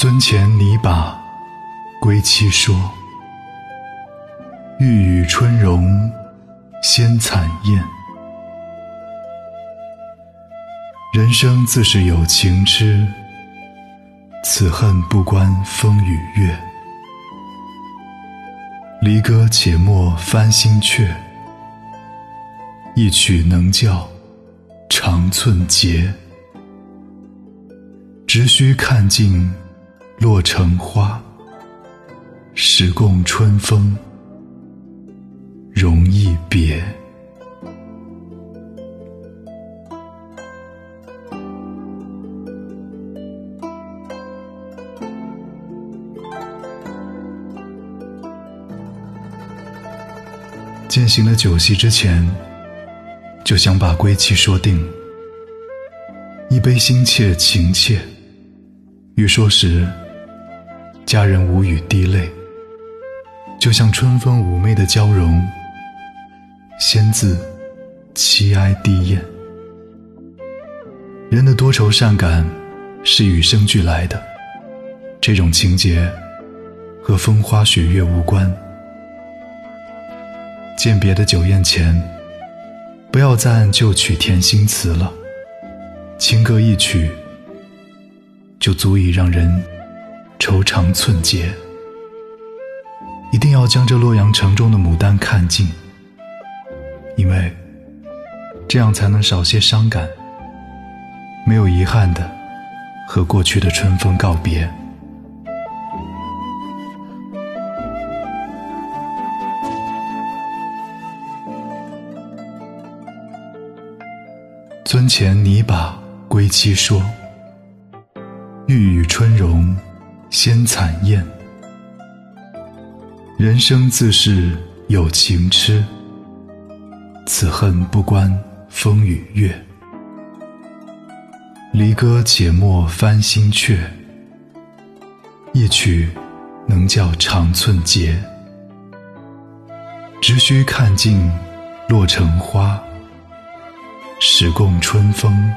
尊前拟把归期说，欲与春容先惨燕。人生自是有情痴，此恨不关风与月。离歌且莫翻新阙，一曲能教长寸节。只须看尽。落成花，时共春风，容易别。践行了酒席之前，就想把归期说定。一杯心切情切，欲说时。佳人无语滴泪，就像春风妩媚的娇容，仙字凄哀低咽。人的多愁善感是与生俱来的，这种情节和风花雪月无关。饯别的酒宴前，不要再按旧曲填新词了，情歌一曲就足以让人。愁肠寸结，一定要将这洛阳城中的牡丹看尽，因为这样才能少些伤感，没有遗憾的和过去的春风告别。樽前拟把归期说，欲与春容。先惨燕，人生自是有情痴，此恨不关风与月。离歌且莫翻新阙，一曲能教长寸节。只须看尽落成花，始共春风，